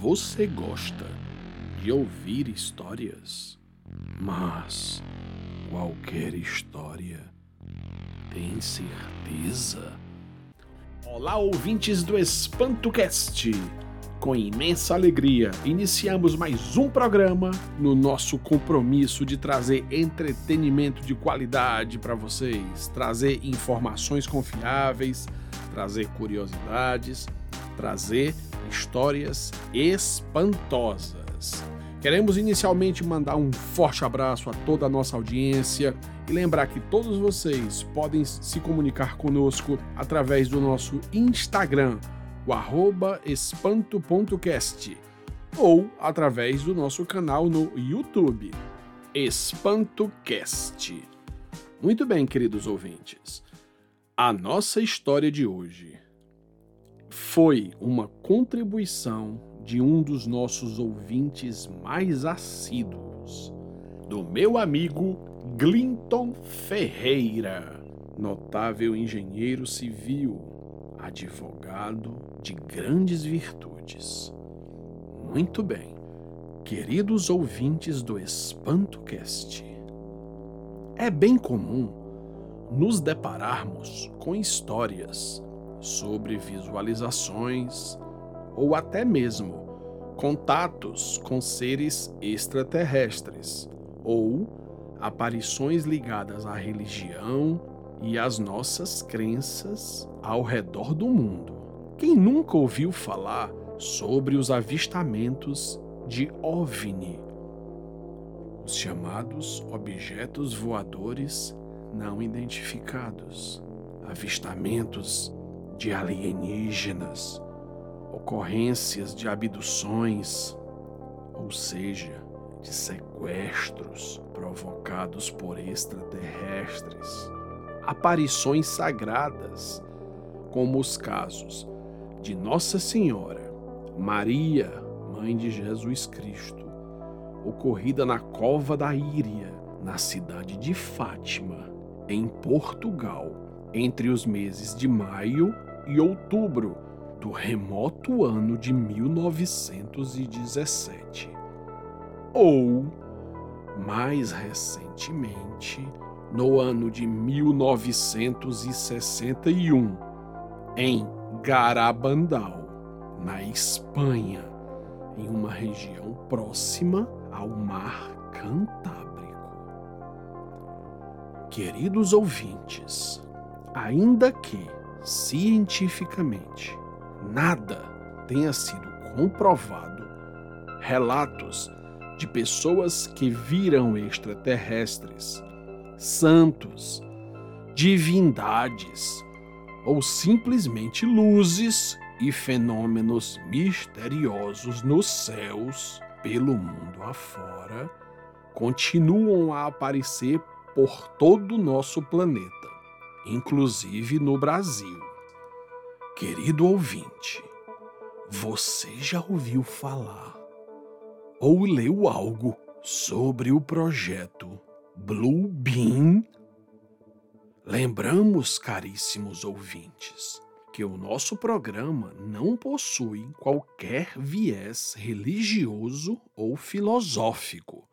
Você gosta de ouvir histórias? Mas qualquer história tem certeza? Olá, ouvintes do EspantoCast! Com imensa alegria, iniciamos mais um programa no nosso compromisso de trazer entretenimento de qualidade para vocês, trazer informações confiáveis, trazer curiosidades, trazer histórias espantosas. Queremos inicialmente mandar um forte abraço a toda a nossa audiência e lembrar que todos vocês podem se comunicar conosco através do nosso Instagram, o arroba espanto.cast, ou através do nosso canal no YouTube, EspantoCast. Muito bem, queridos ouvintes. A nossa história de hoje foi uma contribuição de um dos nossos ouvintes mais assíduos, do meu amigo Glinton Ferreira, notável engenheiro civil, advogado de grandes virtudes. Muito bem, queridos ouvintes do EspantoCast, é bem comum nos depararmos com histórias sobre visualizações ou até mesmo contatos com seres extraterrestres ou aparições ligadas à religião e às nossas crenças ao redor do mundo. Quem nunca ouviu falar sobre os avistamentos de OVNI, os chamados objetos voadores não identificados, avistamentos de alienígenas, ocorrências de abduções, ou seja, de sequestros provocados por extraterrestres, aparições sagradas, como os casos de Nossa Senhora, Maria, mãe de Jesus Cristo, ocorrida na Cova da Íria, na cidade de Fátima, em Portugal, entre os meses de maio e outubro do remoto ano de 1917. Ou, mais recentemente, no ano de 1961, em Garabandal, na Espanha, em uma região próxima ao Mar Cantábrico. Queridos ouvintes, ainda que cientificamente nada tenha sido comprovado, relatos de pessoas que viram extraterrestres, santos, divindades ou simplesmente luzes e fenômenos misteriosos nos céus pelo mundo afora continuam a aparecer por todo o nosso planeta inclusive no Brasil. Querido ouvinte, você já ouviu falar ou leu algo sobre o projeto Blue Beam? Lembramos, caríssimos ouvintes, que o nosso programa não possui qualquer viés religioso ou filosófico.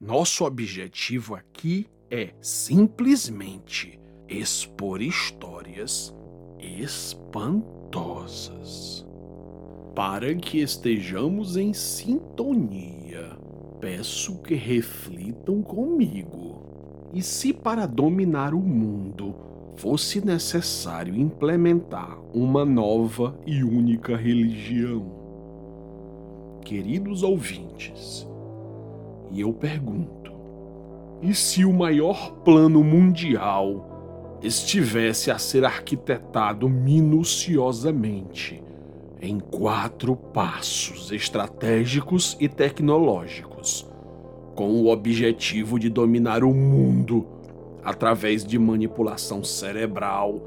Nosso objetivo aqui é simplesmente expor histórias espantosas. Para que estejamos em sintonia, peço que reflitam comigo. E se para dominar o mundo fosse necessário implementar uma nova e única religião? Queridos ouvintes, e eu pergunto: e se o maior plano mundial estivesse a ser arquitetado minuciosamente em quatro passos estratégicos e tecnológicos, com o objetivo de dominar o mundo através de manipulação cerebral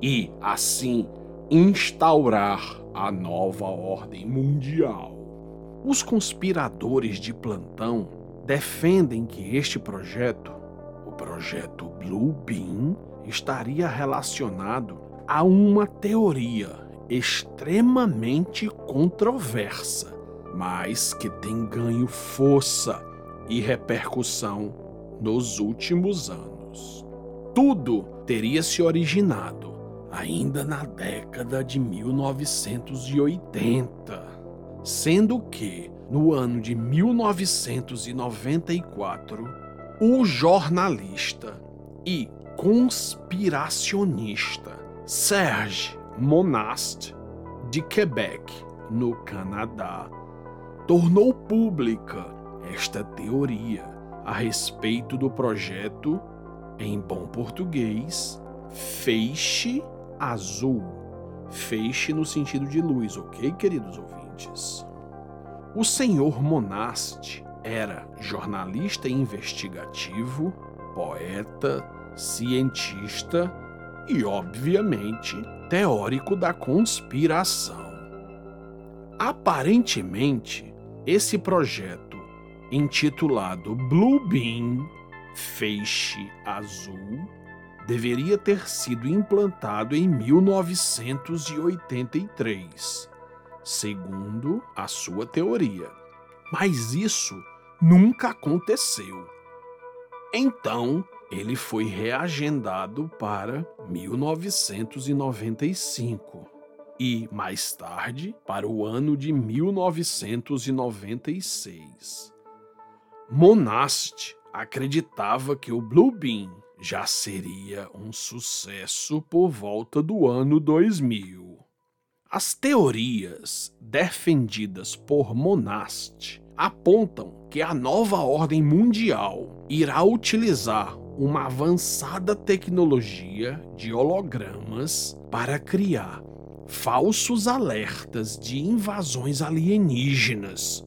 e, assim, instaurar a nova ordem mundial. Os conspiradores de plantão defendem que este projeto, o projeto Blue Beam, estaria relacionado a uma teoria extremamente controversa mas que tem ganho força e repercussão nos últimos anos. Tudo teria se originado ainda na década de 1980, sendo que no ano de 1994, o jornalista e conspiracionista Serge Monast, de Quebec, no Canadá, tornou pública esta teoria a respeito do projeto, em bom português, Feixe Azul. Feixe no sentido de luz, ok, queridos ouvintes? O senhor Monast era jornalista investigativo, poeta, cientista e, obviamente, teórico da conspiração. Aparentemente, esse projeto, intitulado Blue Beam Feixe Azul, deveria ter sido implantado em 1983 segundo a sua teoria. Mas isso nunca aconteceu. Então, ele foi reagendado para 1995 e, mais tarde, para o ano de 1996. Monast acreditava que o Blue Beam já seria um sucesso por volta do ano 2000. As teorias defendidas por Monast apontam que a nova ordem mundial irá utilizar uma avançada tecnologia de hologramas para criar falsos alertas de invasões alienígenas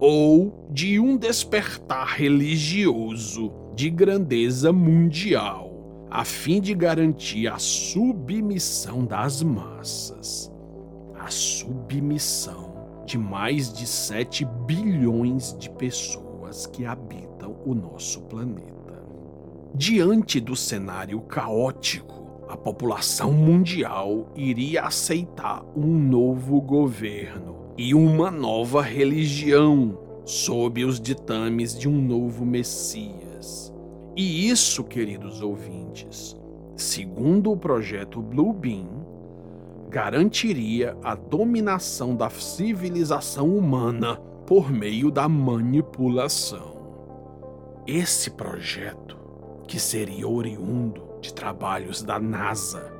ou de um despertar religioso de grandeza mundial a fim de garantir a submissão das massas. A submissão de mais de 7 bilhões de pessoas que habitam o nosso planeta. Diante do cenário caótico, a população mundial iria aceitar um novo governo e uma nova religião sob os ditames de um novo Messias e isso, queridos ouvintes, segundo o projeto Blue Beam, garantiria a dominação da civilização humana por meio da manipulação. Esse projeto, que seria oriundo de trabalhos da NASA,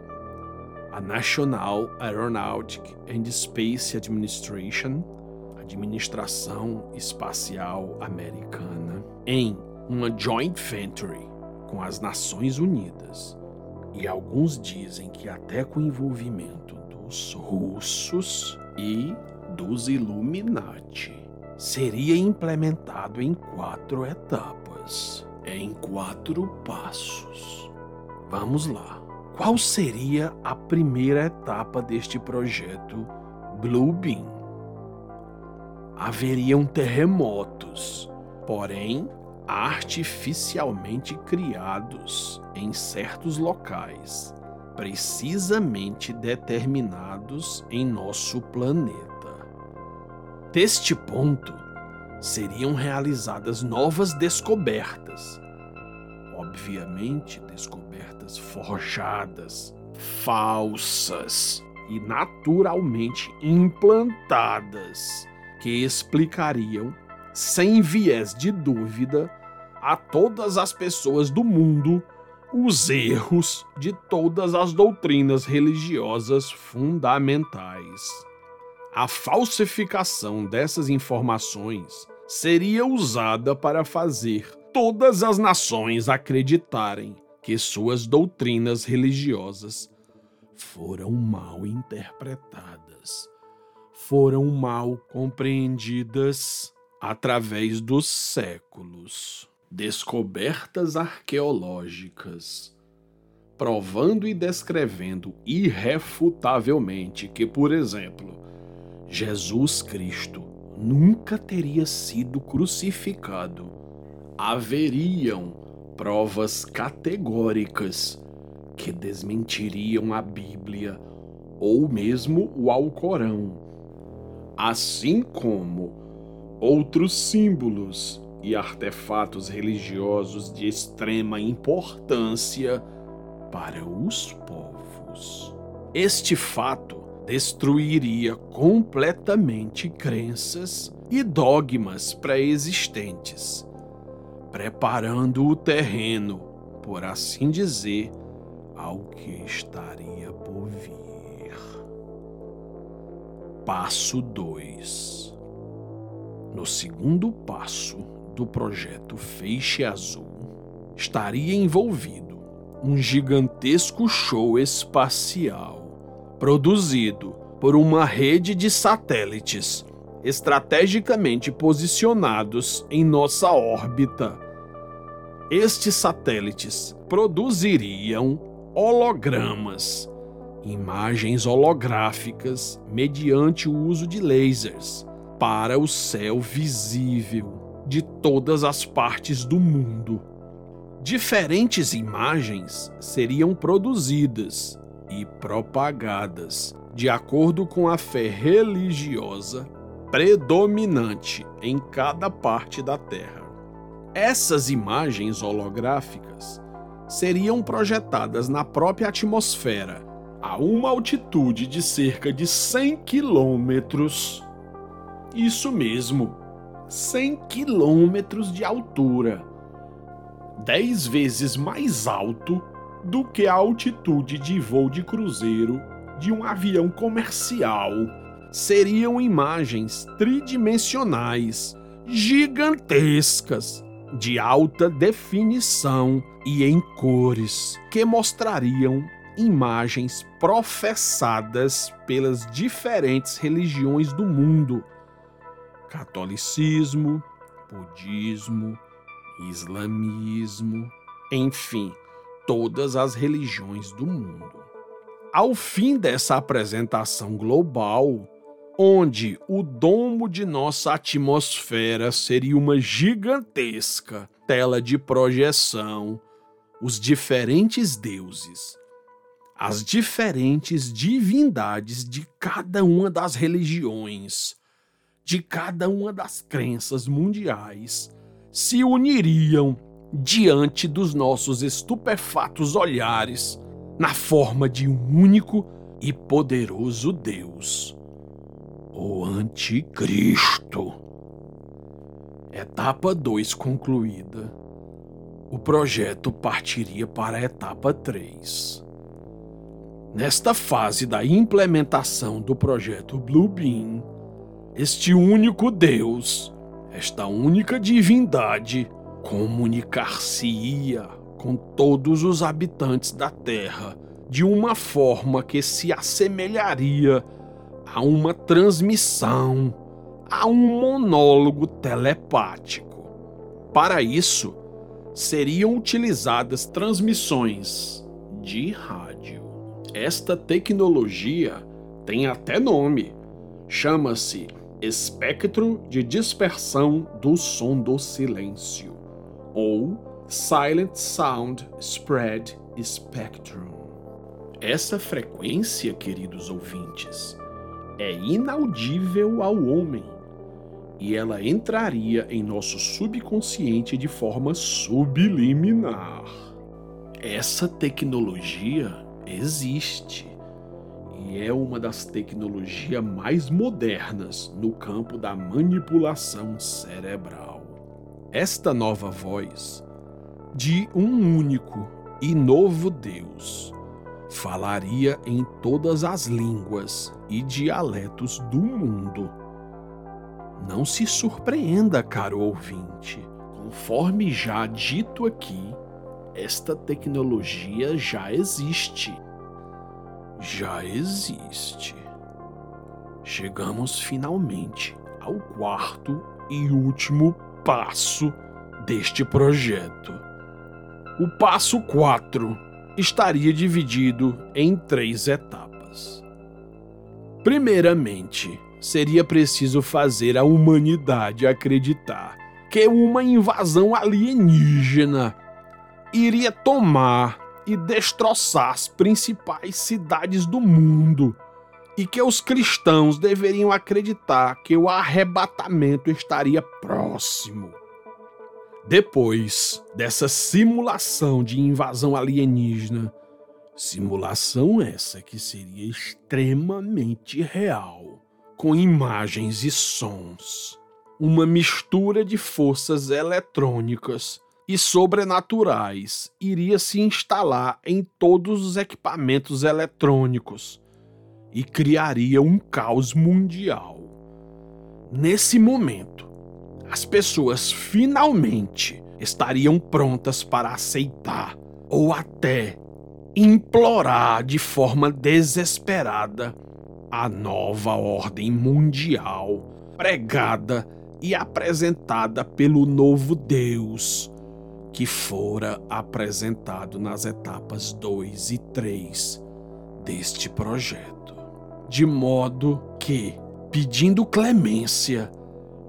a National Aeronautic and Space Administration, Administração Espacial Americana, em uma joint venture com as Nações Unidas. E alguns dizem que até com o envolvimento dos russos e dos Illuminati. Seria implementado em quatro etapas, em quatro passos. Vamos lá. Qual seria a primeira etapa deste projeto Blue Beam? Haveriam terremotos, porém artificialmente criados em certos locais, precisamente determinados em nosso planeta. Deste ponto, seriam realizadas novas descobertas, obviamente descobertas forjadas, falsas e naturalmente implantadas, que explicariam sem viés de dúvida a todas as pessoas do mundo os erros de todas as doutrinas religiosas fundamentais. A falsificação dessas informações seria usada para fazer todas as nações acreditarem que suas doutrinas religiosas foram mal interpretadas, foram mal compreendidas através dos séculos. Descobertas arqueológicas, provando e descrevendo irrefutavelmente que, por exemplo, Jesus Cristo nunca teria sido crucificado. Haveriam provas categóricas que desmentiriam a Bíblia ou mesmo o Alcorão. assim como outros símbolos e artefatos religiosos de extrema importância para os povos. Este fato destruiria completamente crenças e dogmas pré-existentes, preparando o terreno, por assim dizer, ao que estaria por vir. Passo 2 No segundo passo do projeto Feixe Azul, estaria envolvido um gigantesco show espacial produzido por uma rede de satélites estrategicamente posicionados em nossa órbita. Estes satélites produziriam hologramas, imagens holográficas mediante o uso de lasers para o céu visível de todas as partes do mundo. Diferentes imagens seriam produzidas e propagadas de acordo com a fé religiosa predominante em cada parte da Terra. Essas imagens holográficas seriam projetadas na própria atmosfera a uma altitude de cerca de 100 quilômetros. Isso mesmo, 100 quilômetros de altura, 10 vezes mais alto do que a altitude de voo de cruzeiro de um avião comercial. Seriam imagens tridimensionais gigantescas, de alta definição e em cores, que mostrariam imagens professadas pelas diferentes religiões do mundo: catolicismo, budismo, islamismo, enfim, todas as religiões do mundo. Ao fim dessa apresentação global, onde o domo de nossa atmosfera seria uma gigantesca tela de projeção, os diferentes deuses, as diferentes divindades de cada uma das religiões, de cada uma das crenças mundiais, se uniriam diante dos nossos estupefatos olhares na forma de um único e poderoso Deus o Anticristo. Etapa 2 concluída. O projeto partiria para a etapa 3. Nesta fase da implementação do projeto Bluebeam, este único Deus, esta única divindade, comunicar-se-ia com todos os habitantes da Terra de uma forma que se assemelharia a uma transmissão, a um monólogo telepático. Para isso, seriam utilizadas transmissões de rádio. Esta tecnologia tem até nome. Chama-se espectro de dispersão do som do silêncio, ou Silent Sound Spread Spectrum. Essa frequência, queridos ouvintes, é inaudível ao homem e ela entraria em nosso subconsciente de forma subliminar. Essa tecnologia existe e é uma das tecnologias mais modernas no campo da manipulação cerebral. Esta nova voz de um único e novo Deus falaria em todas as línguas e dialetos do mundo. Não se surpreenda, caro ouvinte, conforme já dito aqui, esta tecnologia já existe. Já existe. Chegamos finalmente ao quarto e último passo deste projeto. O passo 4 estaria dividido em três etapas. Primeiramente, seria preciso fazer a humanidade acreditar que uma invasão alienígena iria tomar e destroçar as principais cidades do mundo e que os cristãos deveriam acreditar que o arrebatamento estaria próximo. Depois dessa simulação de invasão alienígena, simulação essa que seria extremamente real, com imagens e sons, uma mistura de forças eletrônicas e sobrenaturais iria se instalar em todos os equipamentos eletrônicos e criaria um caos mundial. Nesse momento, as pessoas finalmente estariam prontas para aceitar ou até implorar de forma desesperada a nova ordem mundial pregada e apresentada pelo novo Deus, que fora apresentado nas etapas 2 e 3 deste projeto. De modo que, pedindo clemência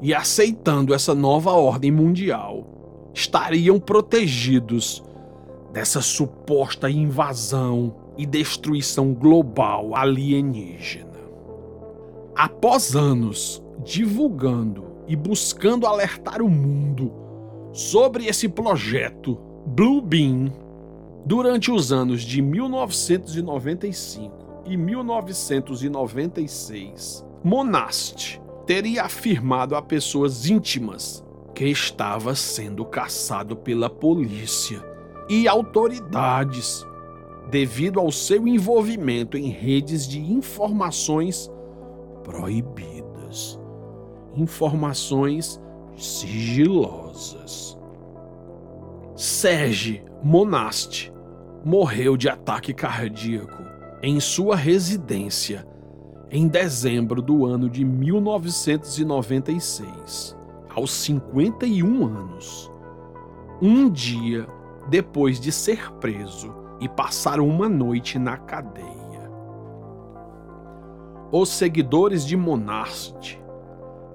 e aceitando essa nova ordem mundial, estariam protegidos dessa suposta invasão e destruição global alienígena. Após anos divulgando e buscando alertar o mundo sobre esse projeto Blue Beam, durante os anos de 1995 e 1996, Monast teria afirmado a pessoas íntimas que estava sendo caçado pela polícia e autoridades devido ao seu envolvimento em redes de informações proibidas, informações sigilosas. Serge Monast morreu de ataque cardíaco em sua residência em dezembro do ano de 1996, aos 51 anos. Um dia depois de ser preso e passar uma noite na cadeia. Os seguidores de Monast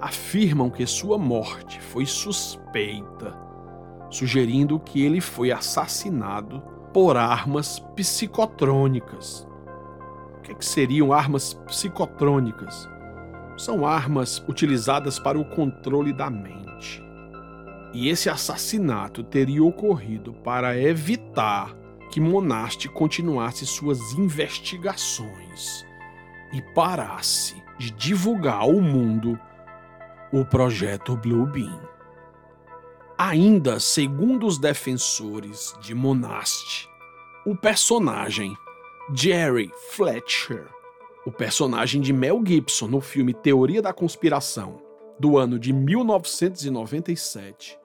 afirmam que sua morte foi suspeita, sugerindo que ele foi assassinado por armas psicotrônicas. Que, é que seriam armas psicotrônicas? São armas utilizadas para o controle da mente. E esse assassinato teria ocorrido para evitar que Monast continuasse suas investigações e parasse de divulgar ao mundo o projeto Blue Beam. Ainda segundo os defensores de Monast, o personagem Jerry Fletcher, o personagem de Mel Gibson no filme Teoria da Conspiração, do ano de 1997,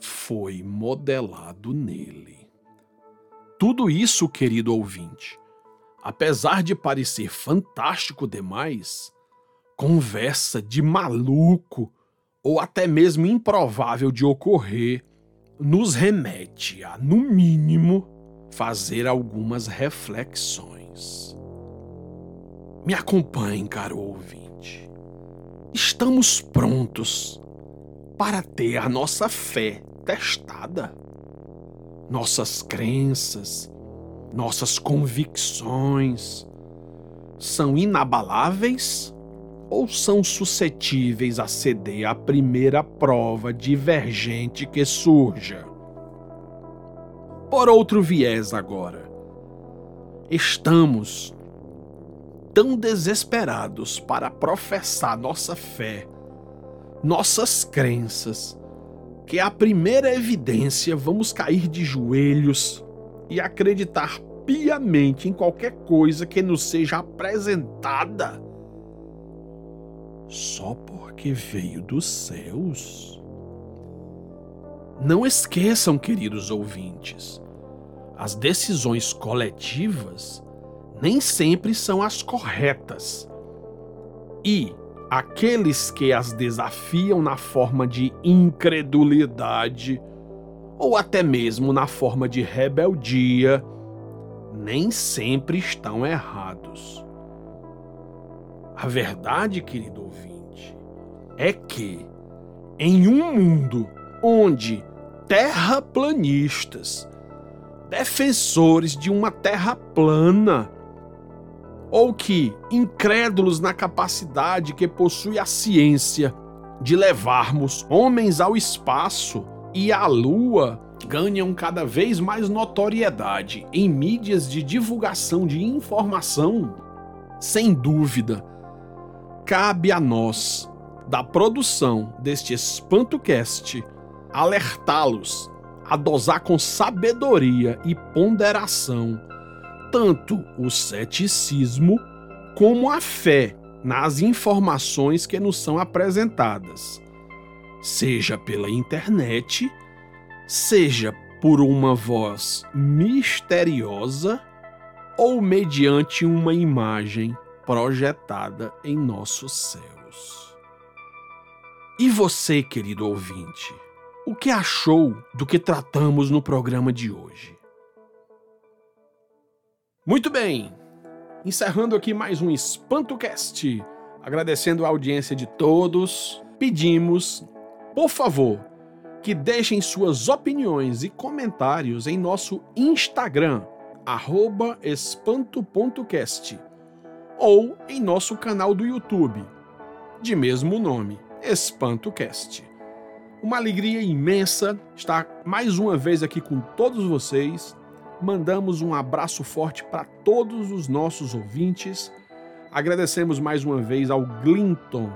foi modelado nele. Tudo isso, querido ouvinte, apesar de parecer fantástico demais, conversa de maluco ou até mesmo improvável de ocorrer, nos remete a, no mínimo, fazer algumas reflexões. Me acompanhe, caro ouvinte. Estamos prontos para ter a nossa fé testada. Nossas crenças, nossas convicções são inabaláveis ou são suscetíveis a ceder à primeira prova divergente que surja? Por outro viés, agora, estamos tão desesperados para professar nossa fé, nossas crenças, que a primeira evidência vamos cair de joelhos e acreditar piamente em qualquer coisa que nos seja apresentada só porque veio dos céus. Não esqueçam, queridos ouvintes, as decisões coletivas nem sempre são as corretas. E aqueles que as desafiam na forma de incredulidade ou até mesmo na forma de rebeldia, nem sempre estão errados. A verdade, querido ouvinte, é que em um mundo onde terraplanistas, defensores de uma terra plana, ou que, incrédulos na capacidade que possui a ciência de levarmos homens ao espaço e à lua, ganham cada vez mais notoriedade em mídias de divulgação de informação, sem dúvida, cabe a nós, da produção deste EspantoCast, alertá-los a dosar com sabedoria e ponderação tanto o ceticismo como a fé nas informações que nos são apresentadas, seja pela internet, seja por uma voz misteriosa ou mediante uma imagem projetada em nossos céus. E você, querido ouvinte, o que achou do que tratamos no programa de hoje? Muito bem, encerrando aqui mais um EspantoCast, agradecendo a audiência de todos, pedimos, por favor, que deixem suas opiniões e comentários em nosso Instagram, espanto.cast, ou em nosso canal do YouTube, de mesmo nome, EspantoCast. Uma alegria imensa estar mais uma vez aqui com todos vocês mandamos um abraço forte para todos os nossos ouvintes. Agradecemos mais uma vez ao Glinton,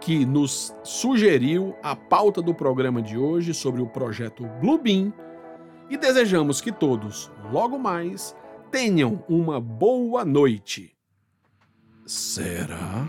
que nos sugeriu a pauta do programa de hoje sobre o projeto Bluebeam e desejamos que todos, logo mais, tenham uma boa noite. Será?